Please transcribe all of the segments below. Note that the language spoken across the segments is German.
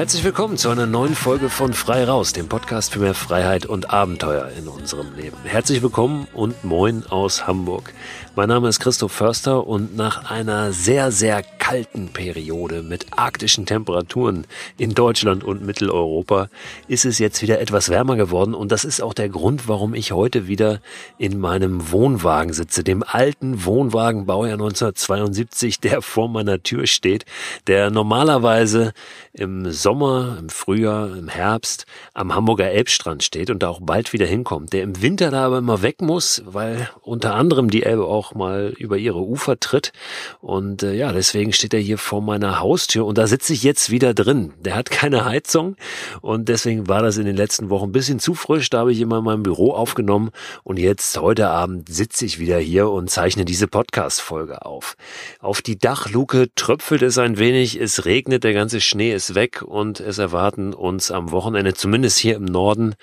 Herzlich willkommen zu einer neuen Folge von Frei Raus, dem Podcast für mehr Freiheit und Abenteuer in unserem Leben. Herzlich willkommen und moin aus Hamburg. Mein Name ist Christoph Förster und nach einer sehr, sehr kalten Periode mit arktischen Temperaturen in Deutschland und Mitteleuropa ist es jetzt wieder etwas wärmer geworden und das ist auch der Grund, warum ich heute wieder in meinem Wohnwagen sitze, dem alten Wohnwagen Baujahr 1972, der vor meiner Tür steht, der normalerweise im Sommer, im Frühjahr, im Herbst am Hamburger Elbstrand steht und da auch bald wieder hinkommt, der im Winter da aber immer weg muss, weil unter anderem die Elbe auch mal über ihre Ufer tritt. Und äh, ja, deswegen steht er hier vor meiner Haustür und da sitze ich jetzt wieder drin. Der hat keine Heizung und deswegen war das in den letzten Wochen ein bisschen zu frisch. Da habe ich immer in meinem Büro aufgenommen und jetzt heute Abend sitze ich wieder hier und zeichne diese Podcast-Folge auf. Auf die Dachluke tröpfelt es ein wenig, es regnet, der ganze Schnee ist weg und es erwarten uns am Wochenende, zumindest hier im Norden,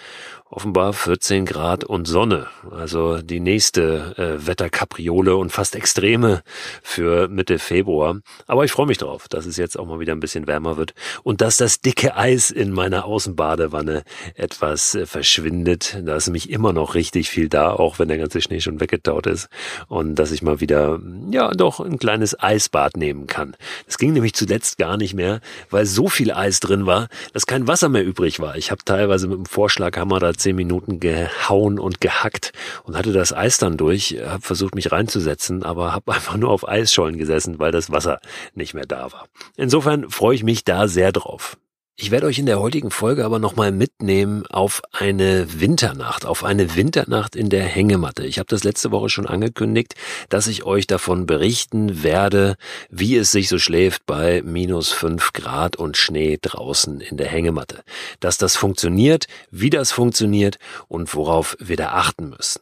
offenbar 14 Grad und Sonne. Also die nächste äh, Wetterkapriole und fast Extreme für Mitte Februar. Aber ich freue mich drauf, dass es jetzt auch mal wieder ein bisschen wärmer wird und dass das dicke Eis in meiner Außenbadewanne etwas äh, verschwindet. Da ist nämlich immer noch richtig viel da, auch wenn der ganze Schnee schon weggetaut ist. Und dass ich mal wieder, ja, doch ein kleines Eisbad nehmen kann. Das ging nämlich zuletzt gar nicht mehr, weil so viel Eis drin war, dass kein Wasser mehr übrig war. Ich habe teilweise mit dem Vorschlaghammer da zehn Minuten gehauen und gehackt und hatte das Eis dann durch, habe versucht mich reinzusetzen, aber habe einfach nur auf Eisschollen gesessen, weil das Wasser nicht mehr da war. Insofern freue ich mich da sehr drauf. Ich werde euch in der heutigen Folge aber nochmal mitnehmen auf eine Winternacht, auf eine Winternacht in der Hängematte. Ich habe das letzte Woche schon angekündigt, dass ich euch davon berichten werde, wie es sich so schläft bei minus fünf Grad und Schnee draußen in der Hängematte. Dass das funktioniert, wie das funktioniert und worauf wir da achten müssen.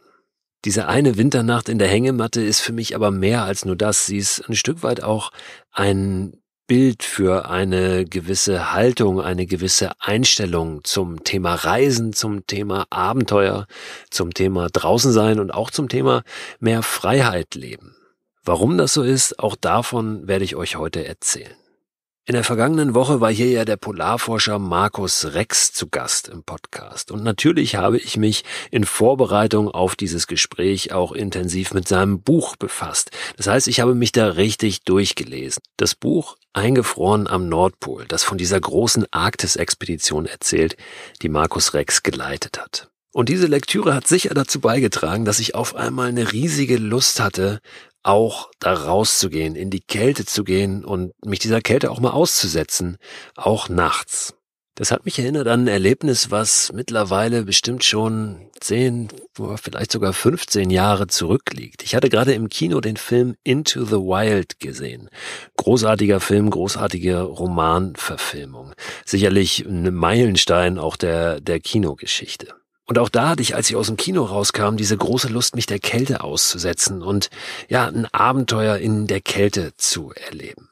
Diese eine Winternacht in der Hängematte ist für mich aber mehr als nur das. Sie ist ein Stück weit auch ein Bild für eine gewisse Haltung, eine gewisse Einstellung zum Thema Reisen, zum Thema Abenteuer, zum Thema draußen sein und auch zum Thema mehr Freiheit leben. Warum das so ist, auch davon werde ich euch heute erzählen. In der vergangenen Woche war hier ja der Polarforscher Markus Rex zu Gast im Podcast. Und natürlich habe ich mich in Vorbereitung auf dieses Gespräch auch intensiv mit seinem Buch befasst. Das heißt, ich habe mich da richtig durchgelesen. Das Buch Eingefroren am Nordpol, das von dieser großen Arktis-Expedition erzählt, die Markus Rex geleitet hat. Und diese Lektüre hat sicher dazu beigetragen, dass ich auf einmal eine riesige Lust hatte, auch da rauszugehen, in die Kälte zu gehen und mich dieser Kälte auch mal auszusetzen, auch nachts. Das hat mich erinnert an ein Erlebnis, was mittlerweile bestimmt schon 10, vielleicht sogar 15 Jahre zurückliegt. Ich hatte gerade im Kino den Film Into the Wild gesehen. Großartiger Film, großartige Romanverfilmung. Sicherlich ein Meilenstein auch der, der Kinogeschichte. Und auch da hatte ich, als ich aus dem Kino rauskam, diese große Lust, mich der Kälte auszusetzen und ja, ein Abenteuer in der Kälte zu erleben.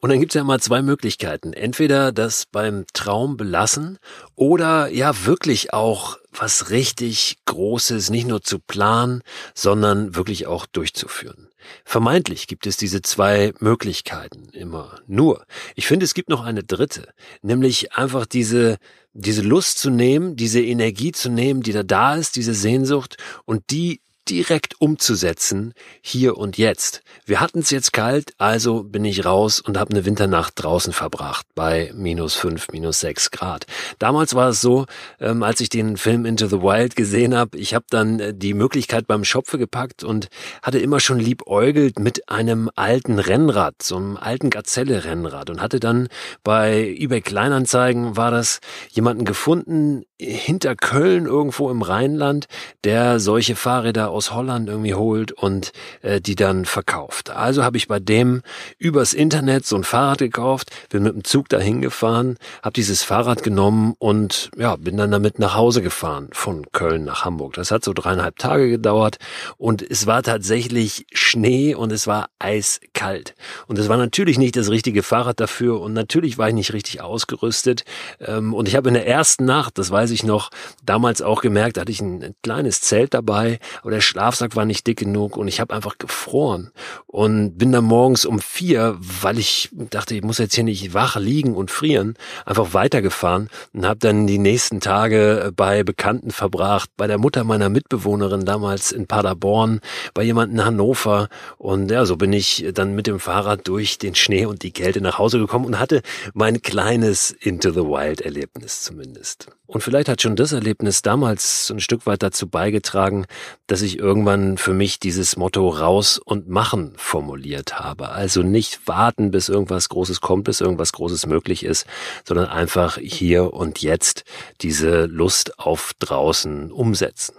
Und dann gibt's ja mal zwei Möglichkeiten. Entweder das beim Traum belassen oder ja wirklich auch was richtig Großes nicht nur zu planen, sondern wirklich auch durchzuführen. Vermeintlich gibt es diese zwei Möglichkeiten immer. Nur, ich finde, es gibt noch eine dritte, nämlich einfach diese, diese Lust zu nehmen, diese Energie zu nehmen, die da da ist, diese Sehnsucht und die direkt umzusetzen, hier und jetzt. Wir hatten es jetzt kalt, also bin ich raus und habe eine Winternacht draußen verbracht bei minus fünf, minus sechs Grad. Damals war es so, ähm, als ich den Film Into the Wild gesehen habe, ich habe dann äh, die Möglichkeit beim Schopfe gepackt und hatte immer schon liebäugelt mit einem alten Rennrad, so einem alten Gazelle-Rennrad und hatte dann bei eBay Kleinanzeigen war das jemanden gefunden hinter Köln irgendwo im Rheinland, der solche Fahrräder aus Holland irgendwie holt und äh, die dann verkauft. Also habe ich bei dem übers Internet so ein Fahrrad gekauft, bin mit dem Zug dahin gefahren, habe dieses Fahrrad genommen und ja, bin dann damit nach Hause gefahren von Köln nach Hamburg. Das hat so dreieinhalb Tage gedauert und es war tatsächlich Schnee und es war eiskalt. Und es war natürlich nicht das richtige Fahrrad dafür und natürlich war ich nicht richtig ausgerüstet. Ähm, und ich habe in der ersten Nacht, das weiß ich noch, damals auch gemerkt, hatte ich ein kleines Zelt dabei, aber der Schlafsack war nicht dick genug und ich habe einfach gefroren und bin dann morgens um vier, weil ich dachte, ich muss jetzt hier nicht wach liegen und frieren, einfach weitergefahren und habe dann die nächsten Tage bei Bekannten verbracht, bei der Mutter meiner Mitbewohnerin damals in Paderborn, bei jemandem in Hannover und ja, so bin ich dann mit dem Fahrrad durch den Schnee und die Kälte nach Hause gekommen und hatte mein kleines Into the Wild Erlebnis zumindest. Und vielleicht hat schon das Erlebnis damals ein Stück weit dazu beigetragen, dass ich irgendwann für mich dieses Motto raus und machen formuliert habe. Also nicht warten, bis irgendwas Großes kommt, bis irgendwas Großes möglich ist, sondern einfach hier und jetzt diese Lust auf draußen umsetzen.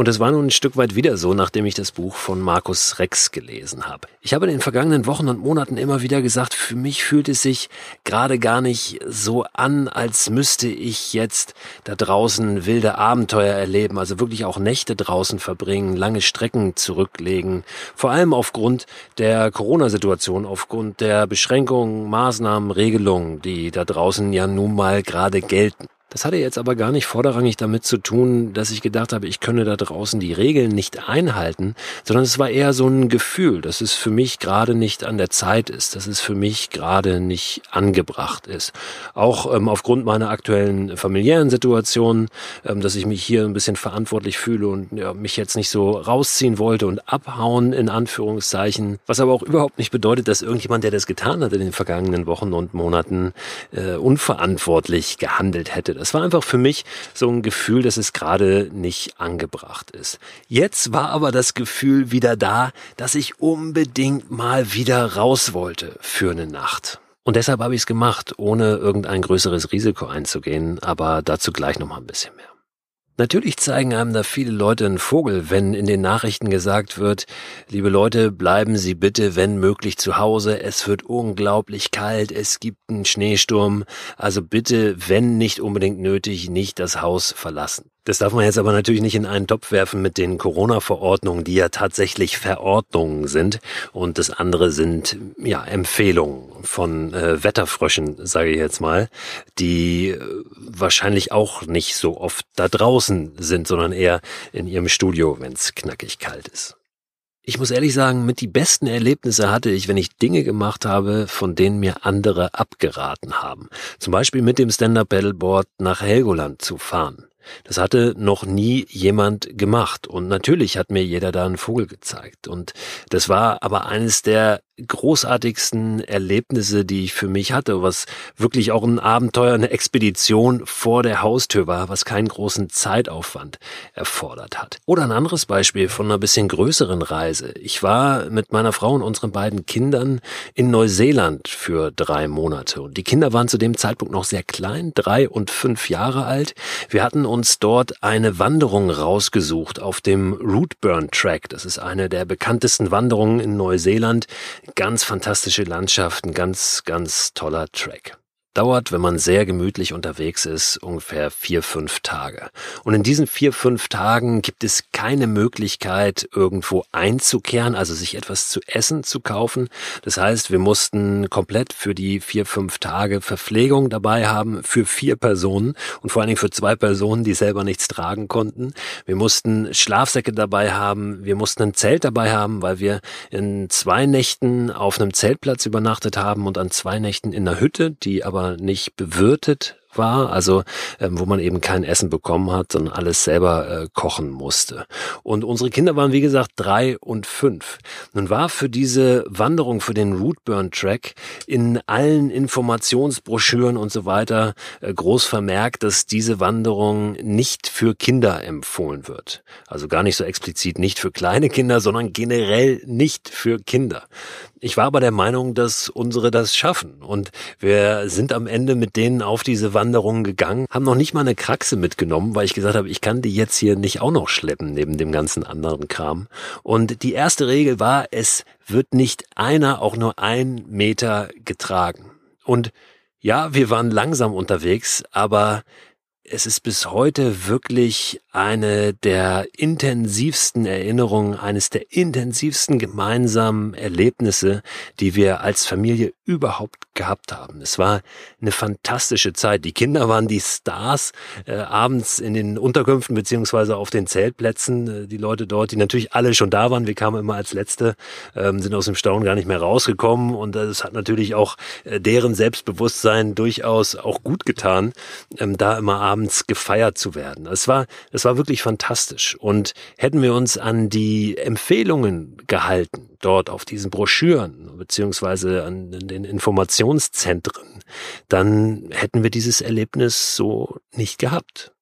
Und es war nun ein Stück weit wieder so, nachdem ich das Buch von Markus Rex gelesen habe. Ich habe in den vergangenen Wochen und Monaten immer wieder gesagt, für mich fühlt es sich gerade gar nicht so an, als müsste ich jetzt da draußen wilde Abenteuer erleben, also wirklich auch Nächte draußen verbringen, lange Strecken zurücklegen. Vor allem aufgrund der Corona-Situation, aufgrund der Beschränkungen, Maßnahmen, Regelungen, die da draußen ja nun mal gerade gelten. Das hatte jetzt aber gar nicht vorderrangig damit zu tun, dass ich gedacht habe, ich könne da draußen die Regeln nicht einhalten, sondern es war eher so ein Gefühl, dass es für mich gerade nicht an der Zeit ist, dass es für mich gerade nicht angebracht ist. Auch ähm, aufgrund meiner aktuellen familiären Situation, ähm, dass ich mich hier ein bisschen verantwortlich fühle und ja, mich jetzt nicht so rausziehen wollte und abhauen in Anführungszeichen, was aber auch überhaupt nicht bedeutet, dass irgendjemand, der das getan hat in den vergangenen Wochen und Monaten, äh, unverantwortlich gehandelt hätte. Es war einfach für mich so ein Gefühl, dass es gerade nicht angebracht ist. Jetzt war aber das Gefühl wieder da, dass ich unbedingt mal wieder raus wollte für eine Nacht. Und deshalb habe ich es gemacht, ohne irgendein größeres Risiko einzugehen, aber dazu gleich noch mal ein bisschen mehr. Natürlich zeigen einem da viele Leute einen Vogel, wenn in den Nachrichten gesagt wird, liebe Leute, bleiben Sie bitte, wenn möglich, zu Hause. Es wird unglaublich kalt, es gibt einen Schneesturm. Also bitte, wenn nicht unbedingt nötig, nicht das Haus verlassen. Das darf man jetzt aber natürlich nicht in einen Topf werfen mit den Corona-Verordnungen, die ja tatsächlich Verordnungen sind. Und das andere sind ja Empfehlungen von äh, Wetterfröschen, sage ich jetzt mal, die äh, wahrscheinlich auch nicht so oft da draußen sind, sondern eher in ihrem Studio, wenn es knackig kalt ist. Ich muss ehrlich sagen, mit die besten Erlebnisse hatte ich, wenn ich Dinge gemacht habe, von denen mir andere abgeraten haben. Zum Beispiel mit dem Stand-Up-Paddleboard nach Helgoland zu fahren. Das hatte noch nie jemand gemacht. Und natürlich hat mir jeder da einen Vogel gezeigt. Und das war aber eines der großartigsten Erlebnisse, die ich für mich hatte, was wirklich auch ein Abenteuer, eine Expedition vor der Haustür war, was keinen großen Zeitaufwand erfordert hat. Oder ein anderes Beispiel von einer bisschen größeren Reise. Ich war mit meiner Frau und unseren beiden Kindern in Neuseeland für drei Monate und die Kinder waren zu dem Zeitpunkt noch sehr klein, drei und fünf Jahre alt. Wir hatten uns dort eine Wanderung rausgesucht auf dem Rootburn Track. Das ist eine der bekanntesten Wanderungen in Neuseeland Ganz fantastische Landschaften, ganz, ganz toller Track dauert, wenn man sehr gemütlich unterwegs ist, ungefähr vier, fünf Tage. Und in diesen vier, fünf Tagen gibt es keine Möglichkeit, irgendwo einzukehren, also sich etwas zu essen zu kaufen. Das heißt, wir mussten komplett für die vier, fünf Tage Verpflegung dabei haben für vier Personen und vor allen Dingen für zwei Personen, die selber nichts tragen konnten. Wir mussten Schlafsäcke dabei haben, wir mussten ein Zelt dabei haben, weil wir in zwei Nächten auf einem Zeltplatz übernachtet haben und an zwei Nächten in einer Hütte, die aber aber nicht bewirtet war, also ähm, wo man eben kein Essen bekommen hat, sondern alles selber äh, kochen musste. Und unsere Kinder waren wie gesagt drei und fünf. Nun war für diese Wanderung, für den Rootburn Track in allen Informationsbroschüren und so weiter äh, groß vermerkt, dass diese Wanderung nicht für Kinder empfohlen wird. Also gar nicht so explizit nicht für kleine Kinder, sondern generell nicht für Kinder. Ich war aber der Meinung, dass unsere das schaffen. Und wir sind am Ende mit denen auf diese Wanderung gegangen, haben noch nicht mal eine Kraxe mitgenommen, weil ich gesagt habe, ich kann die jetzt hier nicht auch noch schleppen neben dem ganzen anderen Kram. Und die erste Regel war, es wird nicht einer auch nur ein Meter getragen. Und ja, wir waren langsam unterwegs, aber es ist bis heute wirklich eine der intensivsten Erinnerungen, eines der intensivsten gemeinsamen Erlebnisse, die wir als Familie überhaupt gehabt haben. Es war eine fantastische Zeit. Die Kinder waren die Stars äh, abends in den Unterkünften beziehungsweise auf den Zeltplätzen. Äh, die Leute dort, die natürlich alle schon da waren. Wir kamen immer als Letzte, ähm, sind aus dem Staunen gar nicht mehr rausgekommen und das hat natürlich auch äh, deren Selbstbewusstsein durchaus auch gut getan, ähm, da immer abends gefeiert zu werden. Es war, es war wirklich fantastisch und hätten wir uns an die Empfehlungen gehalten, dort auf diesen Broschüren beziehungsweise an den Informationszentren, dann hätten wir dieses Erlebnis so nicht gehabt.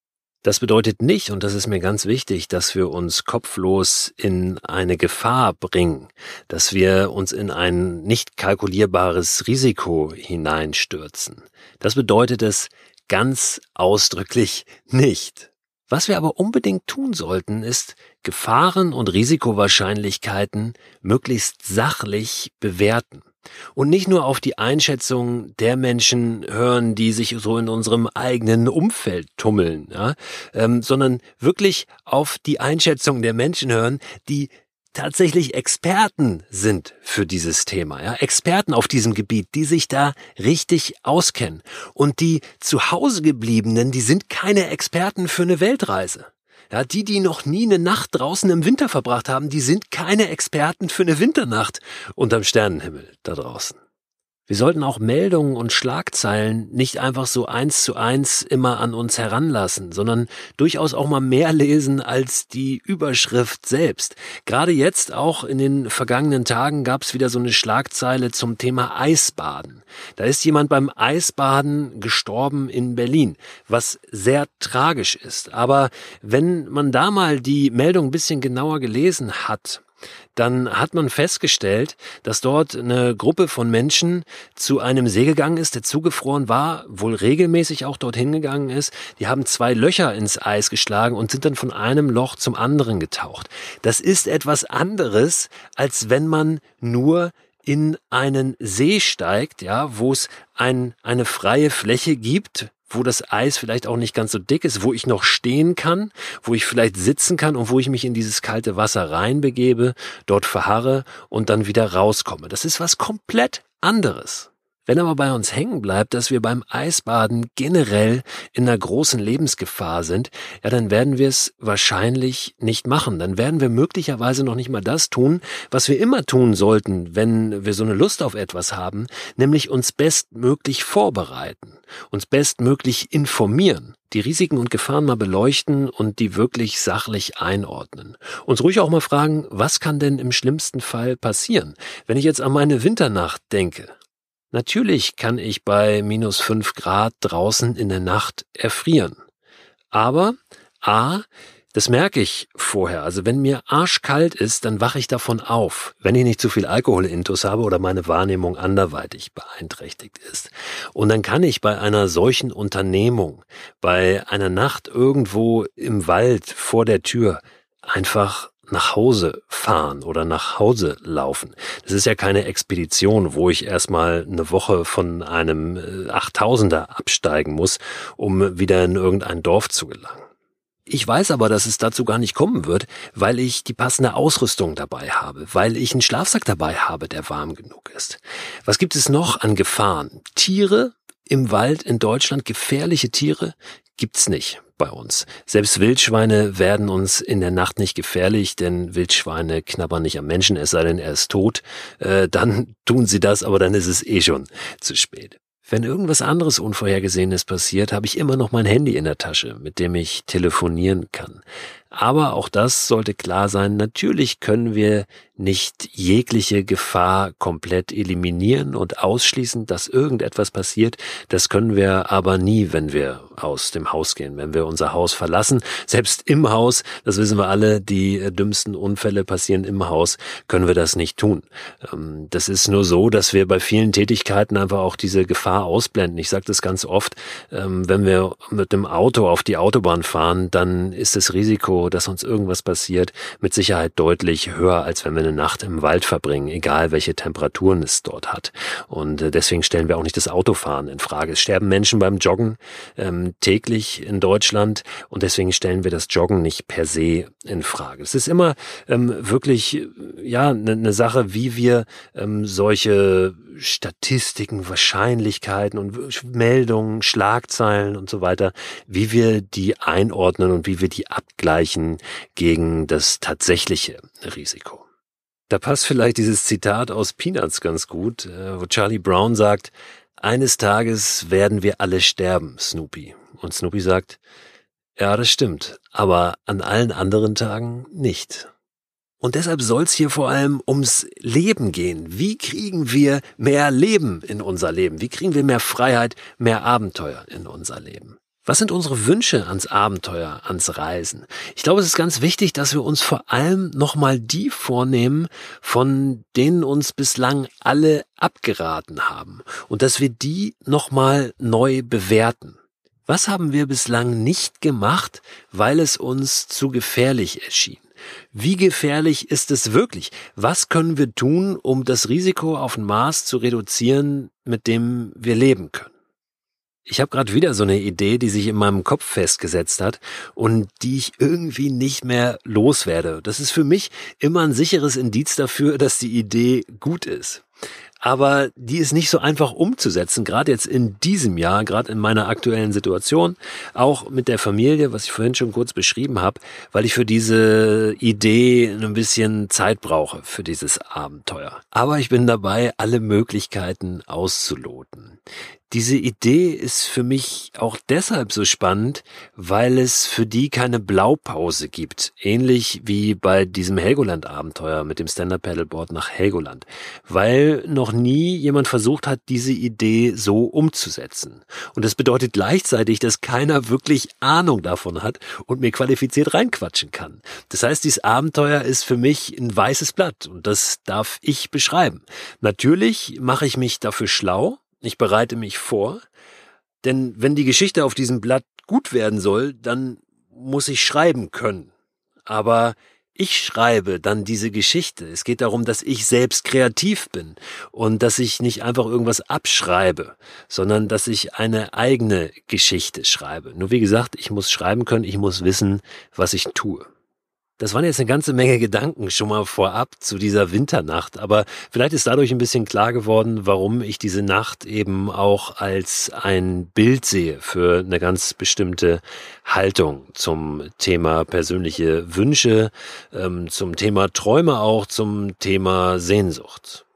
Das bedeutet nicht, und das ist mir ganz wichtig, dass wir uns kopflos in eine Gefahr bringen, dass wir uns in ein nicht kalkulierbares Risiko hineinstürzen. Das bedeutet es ganz ausdrücklich nicht. Was wir aber unbedingt tun sollten, ist Gefahren und Risikowahrscheinlichkeiten möglichst sachlich bewerten. Und nicht nur auf die Einschätzung der Menschen hören, die sich so in unserem eigenen Umfeld tummeln, ja, ähm, sondern wirklich auf die Einschätzung der Menschen hören, die tatsächlich Experten sind für dieses Thema, ja, Experten auf diesem Gebiet, die sich da richtig auskennen. Und die zu Hause gebliebenen, die sind keine Experten für eine Weltreise. Ja, die, die noch nie eine Nacht draußen im Winter verbracht haben, die sind keine Experten für eine Winternacht unterm Sternenhimmel da draußen. Wir sollten auch Meldungen und Schlagzeilen nicht einfach so eins zu eins immer an uns heranlassen, sondern durchaus auch mal mehr lesen als die Überschrift selbst. Gerade jetzt, auch in den vergangenen Tagen, gab es wieder so eine Schlagzeile zum Thema Eisbaden. Da ist jemand beim Eisbaden gestorben in Berlin, was sehr tragisch ist. Aber wenn man da mal die Meldung ein bisschen genauer gelesen hat, dann hat man festgestellt, dass dort eine Gruppe von Menschen zu einem See gegangen ist, der zugefroren war, wohl regelmäßig auch dorthin gegangen ist. Die haben zwei Löcher ins Eis geschlagen und sind dann von einem Loch zum anderen getaucht. Das ist etwas anderes, als wenn man nur in einen See steigt, ja, wo es ein, eine freie Fläche gibt, wo das Eis vielleicht auch nicht ganz so dick ist, wo ich noch stehen kann, wo ich vielleicht sitzen kann und wo ich mich in dieses kalte Wasser reinbegebe, dort verharre und dann wieder rauskomme. Das ist was komplett anderes. Wenn aber bei uns hängen bleibt, dass wir beim Eisbaden generell in einer großen Lebensgefahr sind, ja, dann werden wir es wahrscheinlich nicht machen. Dann werden wir möglicherweise noch nicht mal das tun, was wir immer tun sollten, wenn wir so eine Lust auf etwas haben, nämlich uns bestmöglich vorbereiten, uns bestmöglich informieren die Risiken und Gefahren mal beleuchten und die wirklich sachlich einordnen. Uns ruhig auch mal fragen, was kann denn im schlimmsten Fall passieren? Wenn ich jetzt an meine Winternacht denke, Natürlich kann ich bei minus fünf Grad draußen in der Nacht erfrieren. Aber A, das merke ich vorher. Also wenn mir arschkalt ist, dann wache ich davon auf, wenn ich nicht zu viel Alkoholintus habe oder meine Wahrnehmung anderweitig beeinträchtigt ist. Und dann kann ich bei einer solchen Unternehmung, bei einer Nacht irgendwo im Wald vor der Tür einfach nach Hause fahren oder nach Hause laufen. Das ist ja keine Expedition, wo ich erstmal eine Woche von einem 8000er äh, absteigen muss, um wieder in irgendein Dorf zu gelangen. Ich weiß aber, dass es dazu gar nicht kommen wird, weil ich die passende Ausrüstung dabei habe, weil ich einen Schlafsack dabei habe, der warm genug ist. Was gibt es noch an Gefahren? Tiere im Wald in Deutschland, gefährliche Tiere gibt's nicht bei uns. Selbst Wildschweine werden uns in der Nacht nicht gefährlich, denn Wildschweine knabbern nicht am Menschen, es sei denn, er ist tot. Äh, dann tun sie das, aber dann ist es eh schon zu spät. Wenn irgendwas anderes Unvorhergesehenes passiert, habe ich immer noch mein Handy in der Tasche, mit dem ich telefonieren kann. Aber auch das sollte klar sein, natürlich können wir nicht jegliche Gefahr komplett eliminieren und ausschließen, dass irgendetwas passiert. Das können wir aber nie, wenn wir aus dem Haus gehen, wenn wir unser Haus verlassen. Selbst im Haus, das wissen wir alle, die dümmsten Unfälle passieren im Haus, können wir das nicht tun. Ähm, das ist nur so, dass wir bei vielen Tätigkeiten einfach auch diese Gefahr ausblenden. Ich sage das ganz oft, ähm, wenn wir mit dem Auto auf die Autobahn fahren, dann ist das Risiko, dass uns irgendwas passiert, mit Sicherheit deutlich höher, als wenn wir eine Nacht im Wald verbringen, egal welche Temperaturen es dort hat. Und äh, deswegen stellen wir auch nicht das Autofahren in Frage. Es sterben Menschen beim Joggen ähm, täglich in Deutschland und deswegen stellen wir das Joggen nicht per se in Frage. Es ist immer ähm, wirklich ja eine ne Sache, wie wir ähm, solche Statistiken, Wahrscheinlichkeiten und Meldungen, Schlagzeilen und so weiter, wie wir die einordnen und wie wir die abgleichen gegen das tatsächliche Risiko. Da passt vielleicht dieses Zitat aus Peanuts ganz gut, äh, wo Charlie Brown sagt, eines Tages werden wir alle sterben, Snoopy. Und Snoopy sagt, ja, das stimmt, aber an allen anderen Tagen nicht. Und deshalb soll es hier vor allem ums Leben gehen. Wie kriegen wir mehr Leben in unser Leben? Wie kriegen wir mehr Freiheit, mehr Abenteuer in unser Leben? Was sind unsere Wünsche ans Abenteuer, ans Reisen? Ich glaube, es ist ganz wichtig, dass wir uns vor allem nochmal die vornehmen, von denen uns bislang alle abgeraten haben und dass wir die nochmal neu bewerten. Was haben wir bislang nicht gemacht, weil es uns zu gefährlich erschien? Wie gefährlich ist es wirklich? Was können wir tun, um das Risiko auf den Mars zu reduzieren, mit dem wir leben können? Ich habe gerade wieder so eine Idee, die sich in meinem Kopf festgesetzt hat und die ich irgendwie nicht mehr loswerde. Das ist für mich immer ein sicheres Indiz dafür, dass die Idee gut ist aber die ist nicht so einfach umzusetzen, gerade jetzt in diesem Jahr, gerade in meiner aktuellen Situation, auch mit der Familie, was ich vorhin schon kurz beschrieben habe, weil ich für diese Idee ein bisschen Zeit brauche für dieses Abenteuer. Aber ich bin dabei, alle Möglichkeiten auszuloten. Diese Idee ist für mich auch deshalb so spannend, weil es für die keine Blaupause gibt. Ähnlich wie bei diesem Helgoland-Abenteuer mit dem Stand-Up-Paddleboard nach Helgoland. Weil noch nie jemand versucht hat, diese Idee so umzusetzen. Und das bedeutet gleichzeitig, dass keiner wirklich Ahnung davon hat und mir qualifiziert reinquatschen kann. Das heißt, dieses Abenteuer ist für mich ein weißes Blatt und das darf ich beschreiben. Natürlich mache ich mich dafür schlau, ich bereite mich vor, denn wenn die Geschichte auf diesem Blatt gut werden soll, dann muss ich schreiben können. Aber ich schreibe dann diese Geschichte. Es geht darum, dass ich selbst kreativ bin und dass ich nicht einfach irgendwas abschreibe, sondern dass ich eine eigene Geschichte schreibe. Nur wie gesagt, ich muss schreiben können, ich muss wissen, was ich tue. Das waren jetzt eine ganze Menge Gedanken schon mal vorab zu dieser Winternacht, aber vielleicht ist dadurch ein bisschen klar geworden, warum ich diese Nacht eben auch als ein Bild sehe für eine ganz bestimmte Haltung zum Thema persönliche Wünsche, ähm, zum Thema Träume auch, zum Thema Sehnsucht.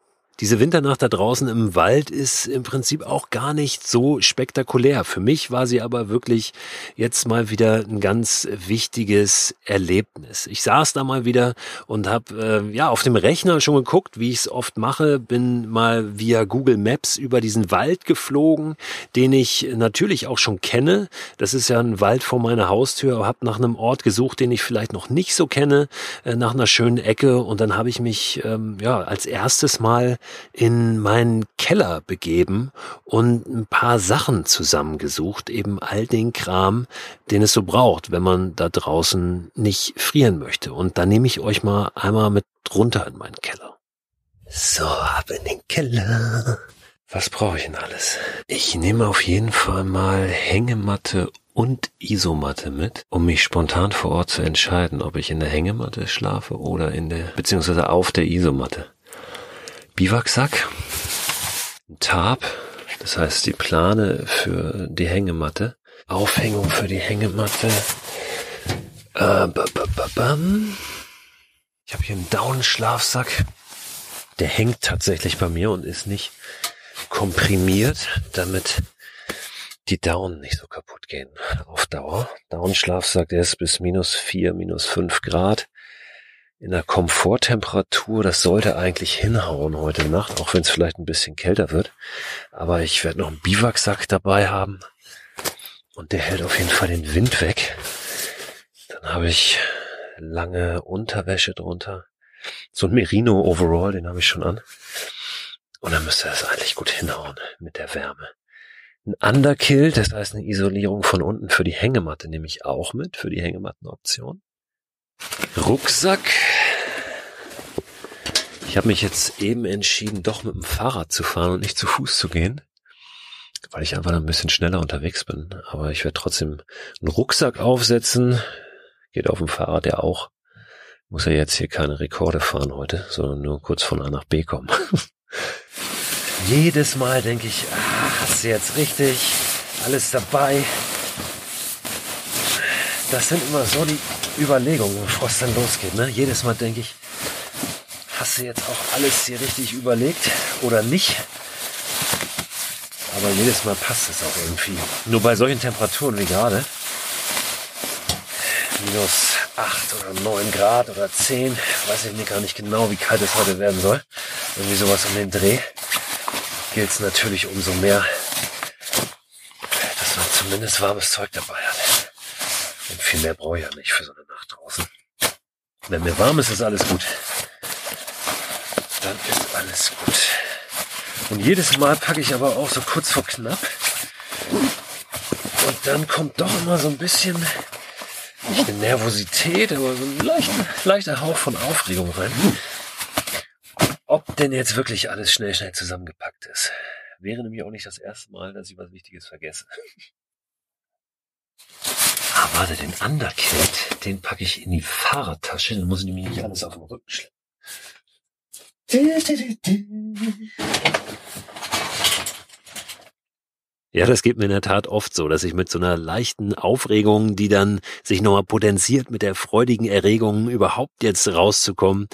Diese Winternacht da draußen im Wald ist im Prinzip auch gar nicht so spektakulär. Für mich war sie aber wirklich jetzt mal wieder ein ganz wichtiges Erlebnis. Ich saß da mal wieder und habe äh, ja auf dem Rechner schon geguckt, wie ich es oft mache, bin mal via Google Maps über diesen Wald geflogen, den ich natürlich auch schon kenne. Das ist ja ein Wald vor meiner Haustür, habe nach einem Ort gesucht, den ich vielleicht noch nicht so kenne, äh, nach einer schönen Ecke und dann habe ich mich ähm, ja als erstes Mal in meinen Keller begeben und ein paar Sachen zusammengesucht, eben all den Kram, den es so braucht, wenn man da draußen nicht frieren möchte. Und da nehme ich euch mal einmal mit runter in meinen Keller. So, ab in den Keller. Was brauche ich denn alles? Ich nehme auf jeden Fall mal Hängematte und Isomatte mit, um mich spontan vor Ort zu entscheiden, ob ich in der Hängematte schlafe oder in der, beziehungsweise auf der Isomatte. Biwaksack, ein Tarp, das heißt die Plane für die Hängematte, Aufhängung für die Hängematte. Äh, ich habe hier einen Daunenschlafsack. Der hängt tatsächlich bei mir und ist nicht komprimiert, damit die Daunen nicht so kaputt gehen auf Dauer. Daunenschlafsack, der ist bis minus vier, minus fünf Grad in der Komforttemperatur. Das sollte eigentlich hinhauen heute Nacht, auch wenn es vielleicht ein bisschen kälter wird. Aber ich werde noch einen Biwaksack dabei haben. Und der hält auf jeden Fall den Wind weg. Dann habe ich lange Unterwäsche drunter. So ein Merino Overall, den habe ich schon an. Und dann müsste das eigentlich gut hinhauen mit der Wärme. Ein Underkill, das heißt eine Isolierung von unten für die Hängematte nehme ich auch mit, für die Hängemattenoption. Rucksack. Ich habe mich jetzt eben entschieden, doch mit dem Fahrrad zu fahren und nicht zu Fuß zu gehen, weil ich einfach ein bisschen schneller unterwegs bin. Aber ich werde trotzdem einen Rucksack aufsetzen. Geht auf dem Fahrrad ja auch. Muss ja jetzt hier keine Rekorde fahren heute, sondern nur kurz von A nach B kommen. Jedes Mal denke ich, ah, hast du jetzt richtig alles dabei? Das sind immer so die Überlegungen, bevor es dann losgeht. Ne? Jedes Mal denke ich, hast du jetzt auch alles hier richtig überlegt oder nicht? Aber jedes Mal passt es auch irgendwie. Nur bei solchen Temperaturen wie gerade, minus 8 oder 9 Grad oder 10, weiß ich gar nicht genau, wie kalt es heute werden soll. Irgendwie sowas um den Dreh. Gilt es natürlich umso mehr, dass man zumindest warmes Zeug dabei hat. Und viel mehr brauche ich ja nicht für so eine Nacht draußen. Wenn mir warm ist, ist alles gut. Dann ist alles gut. Und jedes Mal packe ich aber auch so kurz vor knapp. Und dann kommt doch immer so ein bisschen, nicht eine Nervosität, aber so ein leichter, leichter Hauch von Aufregung rein. Ob denn jetzt wirklich alles schnell, schnell zusammengepackt ist. Wäre nämlich auch nicht das erste Mal, dass ich was Wichtiges vergesse. Ah, warte, den Undercat, den packe ich in die Fahrradtasche, dann muss ich nämlich nicht alles auf dem Rücken schleppen. Ja, das geht mir in der Tat oft so, dass ich mit so einer leichten Aufregung, die dann sich nochmal potenziert mit der freudigen Erregung, überhaupt jetzt rauszukommen,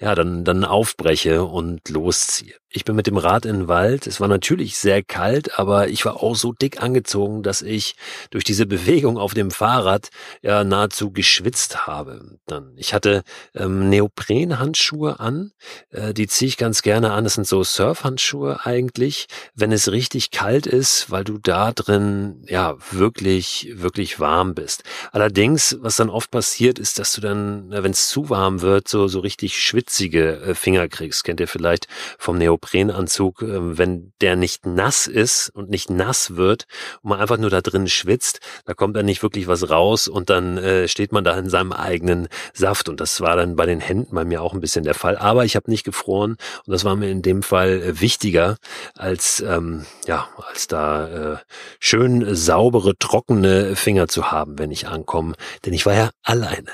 ja, dann, dann aufbreche und losziehe. Ich bin mit dem Rad in den Wald. Es war natürlich sehr kalt, aber ich war auch so dick angezogen, dass ich durch diese Bewegung auf dem Fahrrad ja nahezu geschwitzt habe. Dann, ich hatte ähm, Neoprenhandschuhe an, äh, die ziehe ich ganz gerne an. Das sind so Surfhandschuhe eigentlich, wenn es richtig kalt ist, weil du da drin ja wirklich, wirklich warm bist. Allerdings, was dann oft passiert, ist, dass du dann, wenn es zu warm wird, so, so richtig schwitzige äh, Finger kriegst. Kennt ihr vielleicht vom Neoprenanzug, äh, wenn der nicht nass ist und nicht nass wird und man einfach nur da drin schwitzt, da kommt dann nicht wirklich was raus und dann äh, steht man da in seinem eigenen Saft. Und das war dann bei den Händen bei mir auch ein bisschen der Fall. Aber ich habe nicht gefroren und das war mir in dem Fall äh, wichtiger als ähm, ja als da äh, schön saubere, trockene Finger zu haben, wenn ich ankomme. Denn ich war ja alleine.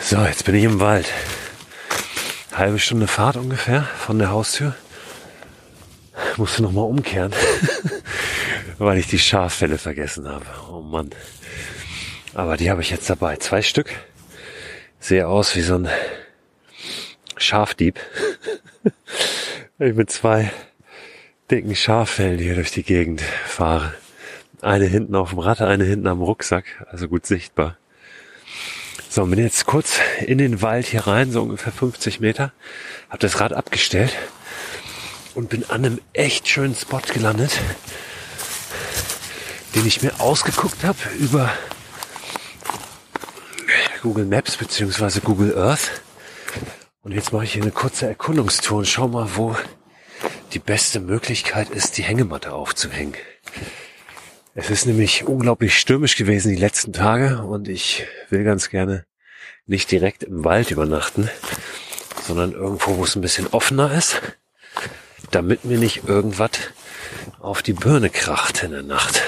So, jetzt bin ich im Wald. Halbe Stunde Fahrt ungefähr von der Haustür. Musste nochmal umkehren, weil ich die Schaffelle vergessen habe. Oh Mann. Aber die habe ich jetzt dabei. Zwei Stück. Sehe aus wie so ein Schafdieb. ich mit zwei dicken Schaffellen hier durch die Gegend fahre. Eine hinten auf dem Rad, eine hinten am Rucksack, also gut sichtbar. So, bin jetzt kurz in den Wald hier rein, so ungefähr 50 Meter, habe das Rad abgestellt und bin an einem echt schönen Spot gelandet, den ich mir ausgeguckt habe über Google Maps beziehungsweise Google Earth. Und jetzt mache ich hier eine kurze Erkundungstour und schau mal, wo die beste Möglichkeit ist, die Hängematte aufzuhängen. Es ist nämlich unglaublich stürmisch gewesen die letzten Tage und ich will ganz gerne nicht direkt im Wald übernachten, sondern irgendwo, wo es ein bisschen offener ist, damit mir nicht irgendwas auf die Birne kracht in der Nacht.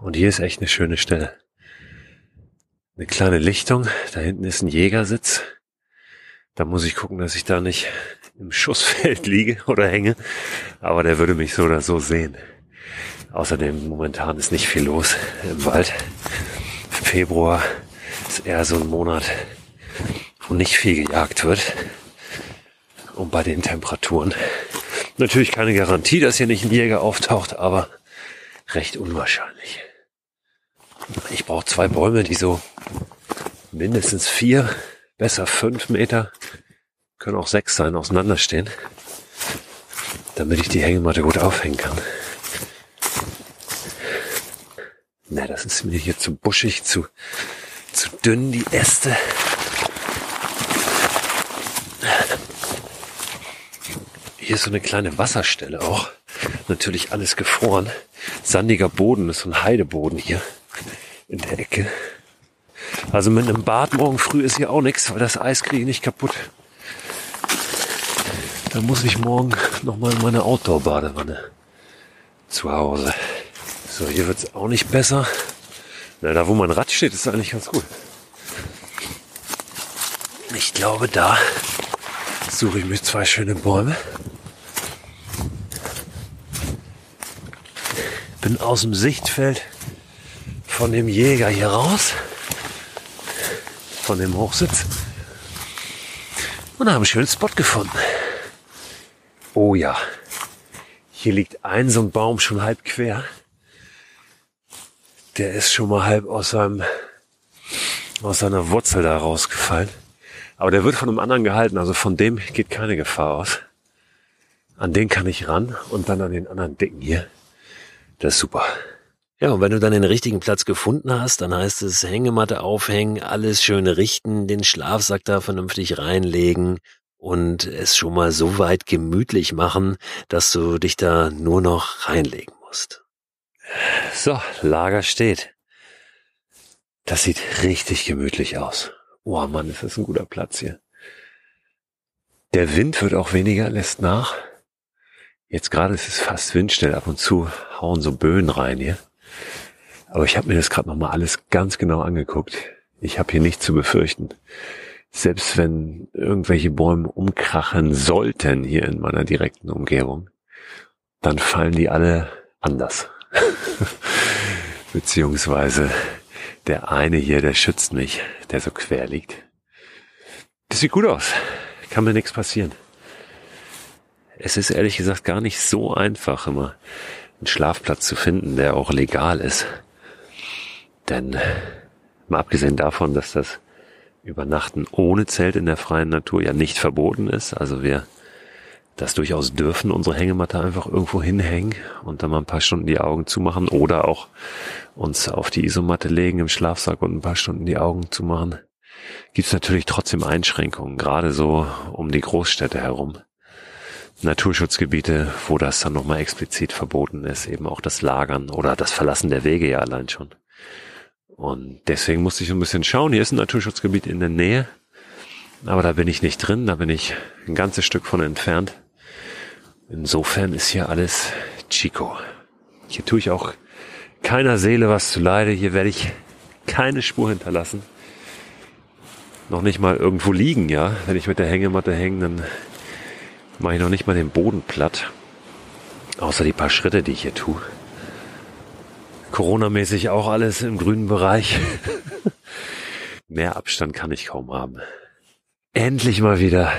Und hier ist echt eine schöne Stelle. Eine kleine Lichtung, da hinten ist ein Jägersitz. Da muss ich gucken, dass ich da nicht im Schussfeld liege oder hänge. Aber der würde mich so oder so sehen. Außerdem momentan ist nicht viel los im Wald. Februar ist eher so ein Monat, wo nicht viel gejagt wird. Und bei den Temperaturen natürlich keine Garantie, dass hier nicht ein Jäger auftaucht, aber recht unwahrscheinlich. Ich brauche zwei Bäume, die so mindestens vier, besser fünf Meter können auch sechs sein, auseinanderstehen, damit ich die Hängematte gut aufhängen kann. Na, das ist mir hier zu buschig, zu, zu dünn, die Äste. Hier ist so eine kleine Wasserstelle auch. Natürlich alles gefroren. Sandiger Boden, ist so ein Heideboden hier. in der Ecke. Also mit einem Bad morgen früh ist hier auch nichts, weil das Eis kriege ich nicht kaputt. Da muss ich morgen nochmal in meine Outdoor-Badewanne zu Hause. So, hier wird es auch nicht besser. Na, da wo mein Rad steht, ist eigentlich ganz gut. Ich glaube, da suche ich mir zwei schöne Bäume. Bin aus dem Sichtfeld von dem Jäger hier raus. Von dem Hochsitz. Und habe einen schönen Spot gefunden. Oh ja. Hier liegt ein so ein Baum schon halb quer. Der ist schon mal halb aus seinem, aus seiner Wurzel da rausgefallen. Aber der wird von einem anderen gehalten, also von dem geht keine Gefahr aus. An den kann ich ran und dann an den anderen dicken hier. Das ist super. Ja, und wenn du dann den richtigen Platz gefunden hast, dann heißt es Hängematte aufhängen, alles schön richten, den Schlafsack da vernünftig reinlegen und es schon mal so weit gemütlich machen, dass du dich da nur noch reinlegen musst. So, Lager steht. Das sieht richtig gemütlich aus. Oh Mann, ist das ein guter Platz hier. Der Wind wird auch weniger, lässt nach. Jetzt gerade ist es fast windstill. Ab und zu hauen so Böen rein hier. Aber ich habe mir das gerade nochmal alles ganz genau angeguckt. Ich habe hier nichts zu befürchten. Selbst wenn irgendwelche Bäume umkrachen sollten hier in meiner direkten Umgebung, dann fallen die alle anders. Beziehungsweise der eine hier, der schützt mich, der so quer liegt. Das sieht gut aus. Kann mir nichts passieren. Es ist ehrlich gesagt gar nicht so einfach, immer einen Schlafplatz zu finden, der auch legal ist. Denn mal abgesehen davon, dass das Übernachten ohne Zelt in der freien Natur ja nicht verboten ist, also wir das durchaus dürfen, unsere Hängematte einfach irgendwo hinhängen und dann mal ein paar Stunden die Augen zumachen oder auch uns auf die Isomatte legen im Schlafsack und ein paar Stunden die Augen zumachen, gibt es natürlich trotzdem Einschränkungen, gerade so um die Großstädte herum. Naturschutzgebiete, wo das dann nochmal explizit verboten ist, eben auch das Lagern oder das Verlassen der Wege ja allein schon. Und deswegen musste ich ein bisschen schauen. Hier ist ein Naturschutzgebiet in der Nähe, aber da bin ich nicht drin, da bin ich ein ganzes Stück von entfernt. Insofern ist hier alles Chico. Hier tue ich auch keiner Seele was zu leide. Hier werde ich keine Spur hinterlassen. Noch nicht mal irgendwo liegen, ja. Wenn ich mit der Hängematte hänge, dann mache ich noch nicht mal den Boden platt. Außer die paar Schritte, die ich hier tue. Corona-mäßig auch alles im grünen Bereich. Mehr Abstand kann ich kaum haben. Endlich mal wieder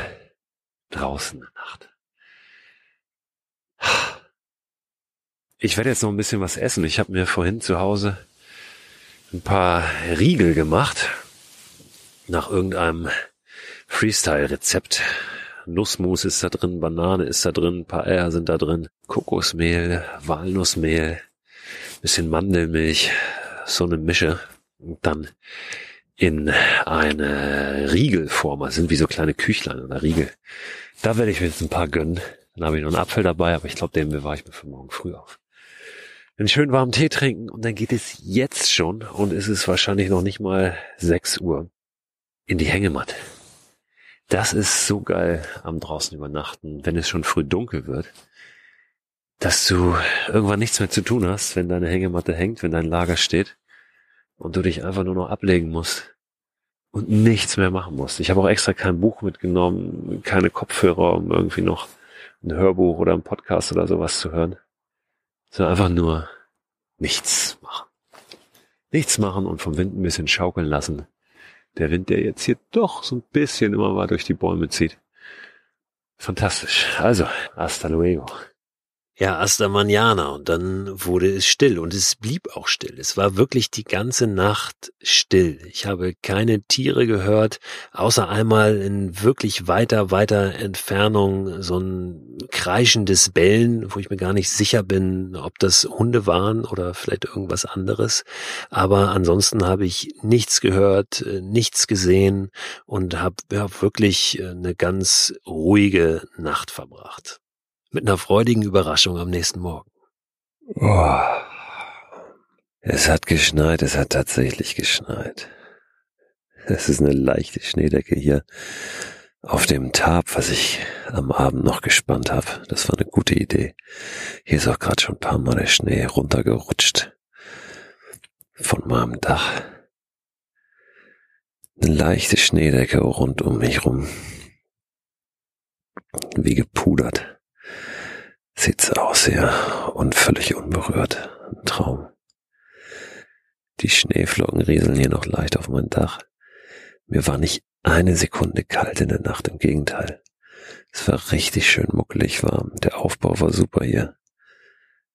draußen in der Nacht. Ich werde jetzt noch ein bisschen was essen. Ich habe mir vorhin zu Hause ein paar Riegel gemacht nach irgendeinem Freestyle-Rezept. Nussmus ist da drin, Banane ist da drin, ein paar Eier sind da drin, Kokosmehl, Walnussmehl, bisschen Mandelmilch, so eine Mische. Und dann in eine Riegelform, das sind wie so kleine Küchlein oder Riegel. Da werde ich mir jetzt ein paar gönnen. Dann habe ich noch einen Apfel dabei, aber ich glaube, den bewahre ich mir für morgen früh auf. Einen schönen warmen Tee trinken und dann geht es jetzt schon und es ist wahrscheinlich noch nicht mal 6 Uhr in die Hängematte. Das ist so geil am draußen übernachten, wenn es schon früh dunkel wird, dass du irgendwann nichts mehr zu tun hast, wenn deine Hängematte hängt, wenn dein Lager steht und du dich einfach nur noch ablegen musst und nichts mehr machen musst. Ich habe auch extra kein Buch mitgenommen, keine Kopfhörer, um irgendwie noch ein Hörbuch oder ein Podcast oder sowas zu hören, sondern einfach nur nichts machen. Nichts machen und vom Wind ein bisschen schaukeln lassen der Wind, der jetzt hier doch so ein bisschen immer mal durch die Bäume zieht. Fantastisch. Also, hasta luego. Ja, hasta. Und dann wurde es still und es blieb auch still. Es war wirklich die ganze Nacht still. Ich habe keine Tiere gehört, außer einmal in wirklich weiter, weiter Entfernung so ein kreischendes Bellen, wo ich mir gar nicht sicher bin, ob das Hunde waren oder vielleicht irgendwas anderes. Aber ansonsten habe ich nichts gehört, nichts gesehen und habe ja, wirklich eine ganz ruhige Nacht verbracht mit einer freudigen Überraschung am nächsten Morgen. Oh. Es hat geschneit, es hat tatsächlich geschneit. Es ist eine leichte Schneedecke hier auf dem Tab, was ich am Abend noch gespannt habe. Das war eine gute Idee. Hier ist auch gerade schon ein paar Mal der Schnee runtergerutscht von meinem Dach. Eine leichte Schneedecke rund um mich rum. Wie gepudert. Sieht's aus hier und völlig unberührt. Ein Traum. Die Schneeflocken rieseln hier noch leicht auf mein Dach. Mir war nicht eine Sekunde kalt in der Nacht, im Gegenteil. Es war richtig schön muckelig warm. Der Aufbau war super hier.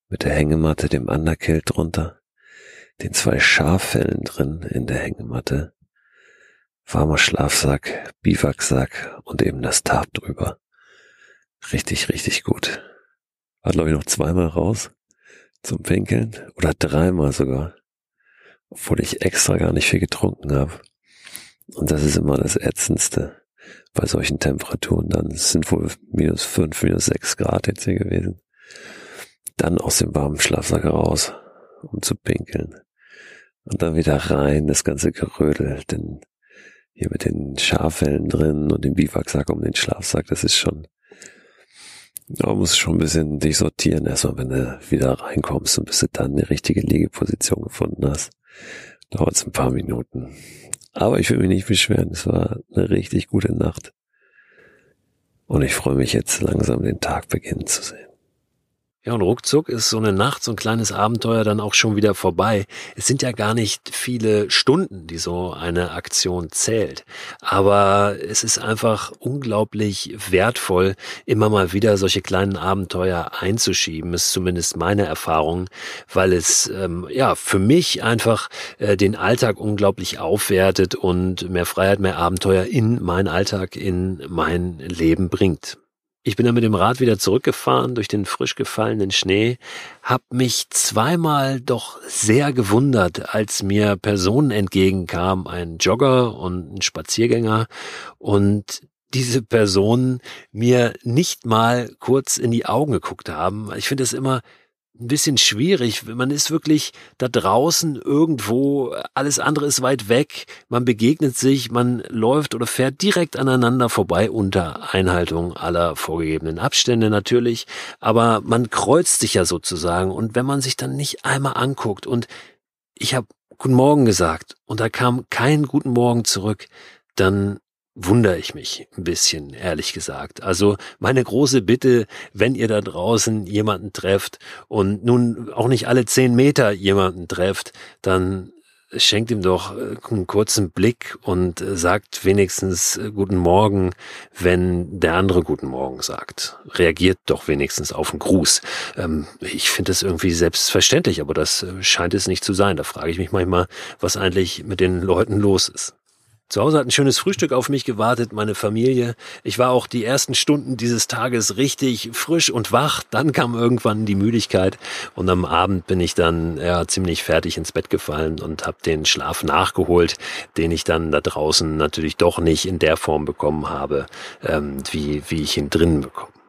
Mit der Hängematte, dem Underkilt drunter, den zwei Schaffellen drin in der Hängematte, warmer Schlafsack, Biwaksack und eben das Tarp drüber. Richtig, richtig gut. War glaube ich noch zweimal raus zum Pinkeln oder dreimal sogar obwohl ich extra gar nicht viel getrunken habe. Und das ist immer das Ätzendste bei solchen Temperaturen. Dann sind wohl minus fünf, minus sechs Grad jetzt hier gewesen. Dann aus dem warmen Schlafsack raus, um zu pinkeln. Und dann wieder rein, das ganze Gerödel, denn hier mit den Schaffellen drin und dem Biwaksack um den Schlafsack, das ist schon, man muss schon ein bisschen dich sortieren, erstmal wenn du wieder reinkommst und bis du dann eine richtige Liegeposition gefunden hast dauert es ein paar Minuten. Aber ich will mich nicht beschweren. Es war eine richtig gute Nacht. Und ich freue mich jetzt langsam den Tag beginnen zu sehen. Ja, und ruckzuck ist so eine Nacht, so ein kleines Abenteuer dann auch schon wieder vorbei. Es sind ja gar nicht viele Stunden, die so eine Aktion zählt. Aber es ist einfach unglaublich wertvoll, immer mal wieder solche kleinen Abenteuer einzuschieben, ist zumindest meine Erfahrung, weil es ähm, ja für mich einfach äh, den Alltag unglaublich aufwertet und mehr Freiheit, mehr Abenteuer in meinen Alltag, in mein Leben bringt. Ich bin dann mit dem Rad wieder zurückgefahren durch den frisch gefallenen Schnee, hab mich zweimal doch sehr gewundert, als mir Personen entgegenkamen, ein Jogger und ein Spaziergänger und diese Personen mir nicht mal kurz in die Augen geguckt haben. Ich finde es immer ein bisschen schwierig. Man ist wirklich da draußen irgendwo, alles andere ist weit weg, man begegnet sich, man läuft oder fährt direkt aneinander vorbei unter Einhaltung aller vorgegebenen Abstände natürlich, aber man kreuzt sich ja sozusagen. Und wenn man sich dann nicht einmal anguckt und ich habe Guten Morgen gesagt und da kam kein Guten Morgen zurück, dann wundere ich mich ein bisschen, ehrlich gesagt. Also meine große Bitte, wenn ihr da draußen jemanden trefft und nun auch nicht alle zehn Meter jemanden trefft, dann schenkt ihm doch äh, einen kurzen Blick und äh, sagt wenigstens äh, guten Morgen, wenn der andere guten Morgen sagt. Reagiert doch wenigstens auf einen Gruß. Ähm, ich finde das irgendwie selbstverständlich, aber das scheint es nicht zu sein. Da frage ich mich manchmal, was eigentlich mit den Leuten los ist. Zu Hause hat ein schönes Frühstück auf mich gewartet, meine Familie. Ich war auch die ersten Stunden dieses Tages richtig frisch und wach. Dann kam irgendwann die Müdigkeit und am Abend bin ich dann ja, ziemlich fertig ins Bett gefallen und habe den Schlaf nachgeholt, den ich dann da draußen natürlich doch nicht in der Form bekommen habe, ähm, wie, wie ich ihn drinnen bekomme.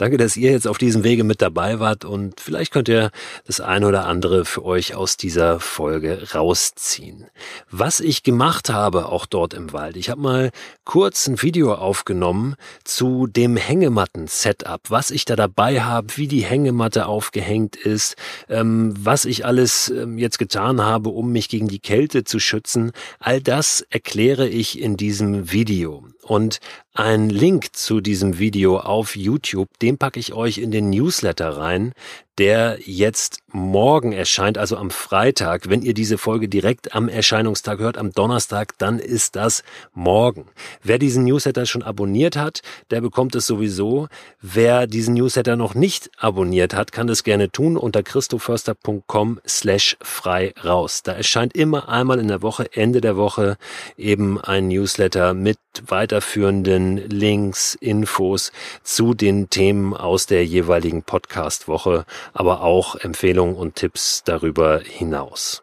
Danke, dass ihr jetzt auf diesem Wege mit dabei wart und vielleicht könnt ihr das eine oder andere für euch aus dieser Folge rausziehen. Was ich gemacht habe, auch dort im Wald, ich habe mal kurz ein Video aufgenommen zu dem Hängematten-Setup, was ich da dabei habe, wie die Hängematte aufgehängt ist, ähm, was ich alles ähm, jetzt getan habe, um mich gegen die Kälte zu schützen. All das erkläre ich in diesem Video. Und ein Link zu diesem Video auf YouTube, den packe ich euch in den Newsletter rein, der jetzt morgen erscheint, also am Freitag. Wenn ihr diese Folge direkt am Erscheinungstag hört, am Donnerstag, dann ist das morgen. Wer diesen Newsletter schon abonniert hat, der bekommt es sowieso. Wer diesen Newsletter noch nicht abonniert hat, kann das gerne tun unter christoförster.com slash frei raus. Da erscheint immer einmal in der Woche, Ende der Woche, eben ein Newsletter mit weiterführenden Links, Infos zu den Themen aus der jeweiligen Podcast-Woche aber auch Empfehlungen und Tipps darüber hinaus.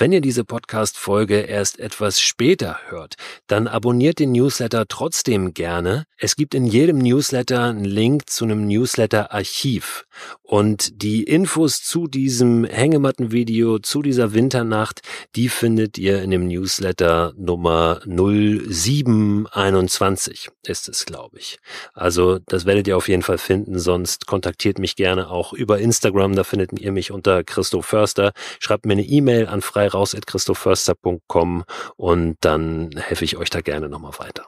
Wenn ihr diese Podcast-Folge erst etwas später hört, dann abonniert den Newsletter trotzdem gerne. Es gibt in jedem Newsletter einen Link zu einem Newsletter-Archiv. Und die Infos zu diesem Hängemattenvideo, zu dieser Winternacht, die findet ihr in dem Newsletter Nummer 0721 ist es, glaube ich. Also das werdet ihr auf jeden Fall finden, sonst kontaktiert mich gerne auch über Instagram, da findet ihr mich unter Christoph Förster. Schreibt mir eine E-Mail an freiraus.christophförster.com und dann helfe ich euch da gerne nochmal weiter.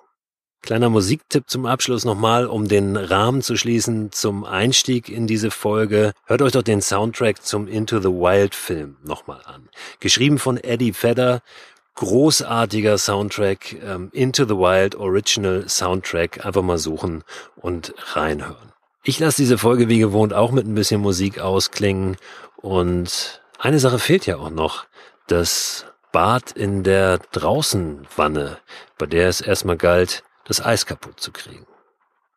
Kleiner Musiktipp zum Abschluss nochmal, um den Rahmen zu schließen zum Einstieg in diese Folge. Hört euch doch den Soundtrack zum Into the Wild Film nochmal an. Geschrieben von Eddie Vedder. Großartiger Soundtrack, ähm, Into the Wild Original Soundtrack. Einfach mal suchen und reinhören. Ich lasse diese Folge wie gewohnt auch mit ein bisschen Musik ausklingen und eine Sache fehlt ja auch noch. Das Bad in der Draußenwanne, bei der es erstmal galt, das Eis kaputt zu kriegen.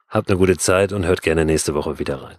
Habt eine gute Zeit und hört gerne nächste Woche wieder rein.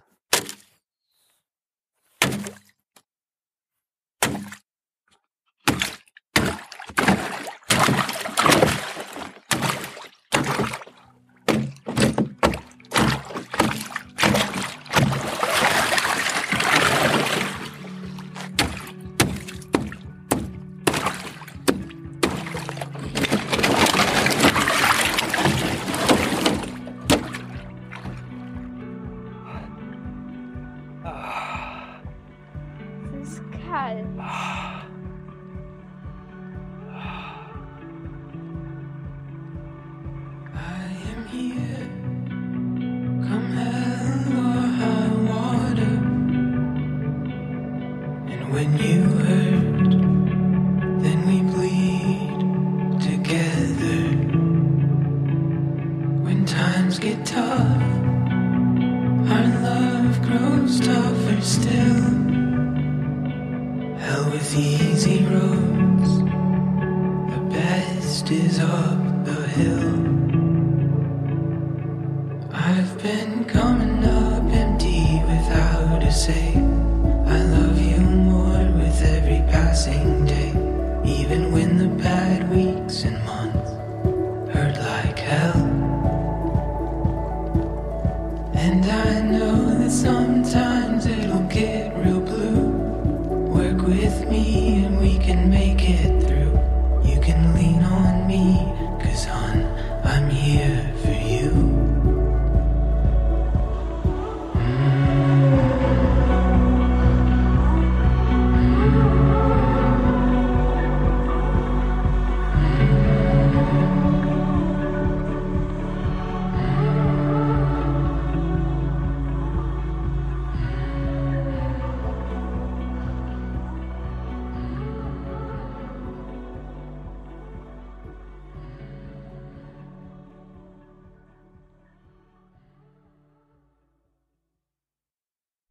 Is up the hill.